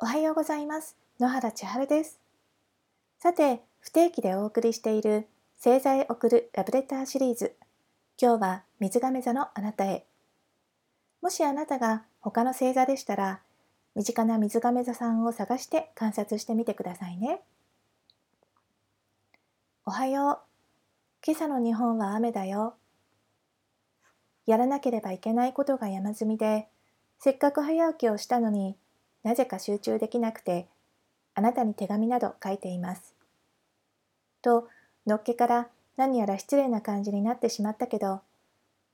おはようございます。野原千春です。さて、不定期でお送りしている星座へ送るラブレターシリーズ。今日は水亀座のあなたへ。もしあなたが他の星座でしたら、身近な水亀座さんを探して観察してみてくださいね。おはよう。今朝の日本は雨だよ。やらなければいけないことが山積みで、せっかく早起きをしたのになぜか集中できなくて、あなたに手紙など書いています。と、のっけから何やら失礼な感じになってしまったけど、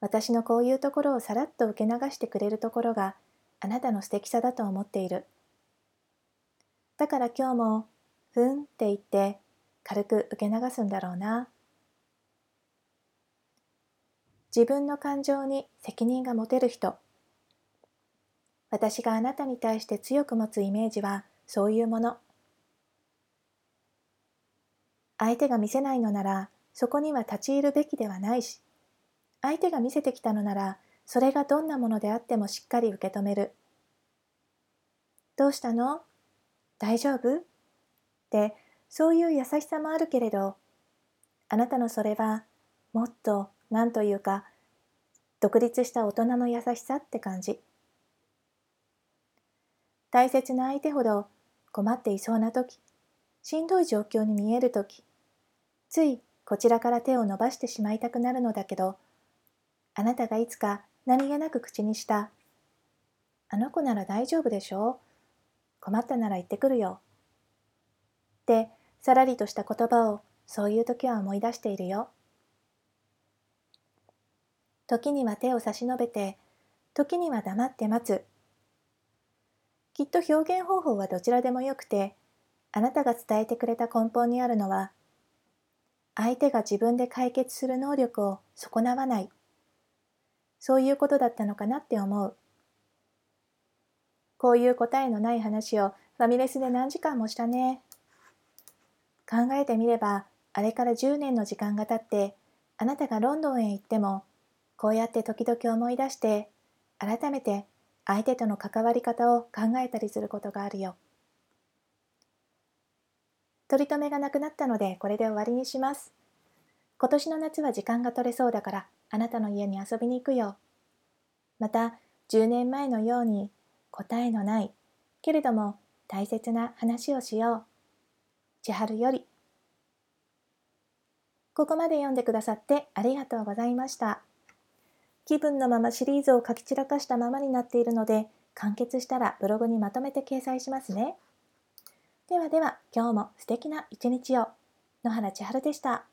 私のこういうところをさらっと受け流してくれるところがあなたの素敵さだと思っている。だから今日も、ふんって言って軽く受け流すんだろうな。自分の感情に責任が持てる人。私があなたに対して強く持つイメージはそういうもの。相手が見せないのならそこには立ち入るべきではないし、相手が見せてきたのならそれがどんなものであってもしっかり受け止める。どうしたの？大丈夫？ってそういう優しさもあるけれど、あなたのそれはもっと何というか独立した大人の優しさって感じ。大切な相手ほど困っていそうな時しんどい状況に見える時ついこちらから手を伸ばしてしまいたくなるのだけどあなたがいつか何気なく口にした「あの子なら大丈夫でしょ困ったなら言ってくるよ」ってさらりとした言葉をそういう時は思い出しているよ。時には手を差し伸べて時には黙って待つきっと表現方法はどちらでもよくて、あなたが伝えてくれた根本にあるのは、相手が自分で解決する能力を損なわない。そういうことだったのかなって思う。こういう答えのない話をファミレスで何時間もしたね。考えてみれば、あれから10年の時間が経って、あなたがロンドンへ行っても、こうやって時々思い出して、改めて相手との関わり方を考えたりすることがあるよ。取り留めがなくなったのでこれで終わりにします。今年の夏は時間が取れそうだからあなたの家に遊びに行くよ。また10年前のように答えのないけれども大切な話をしよう。千春より。ここまで読んでくださってありがとうございました。気分のままシリーズを書き散らかしたままになっているので、完結したらブログにまとめて掲載しますね。ではでは、今日も素敵な一日を。野原千春でした。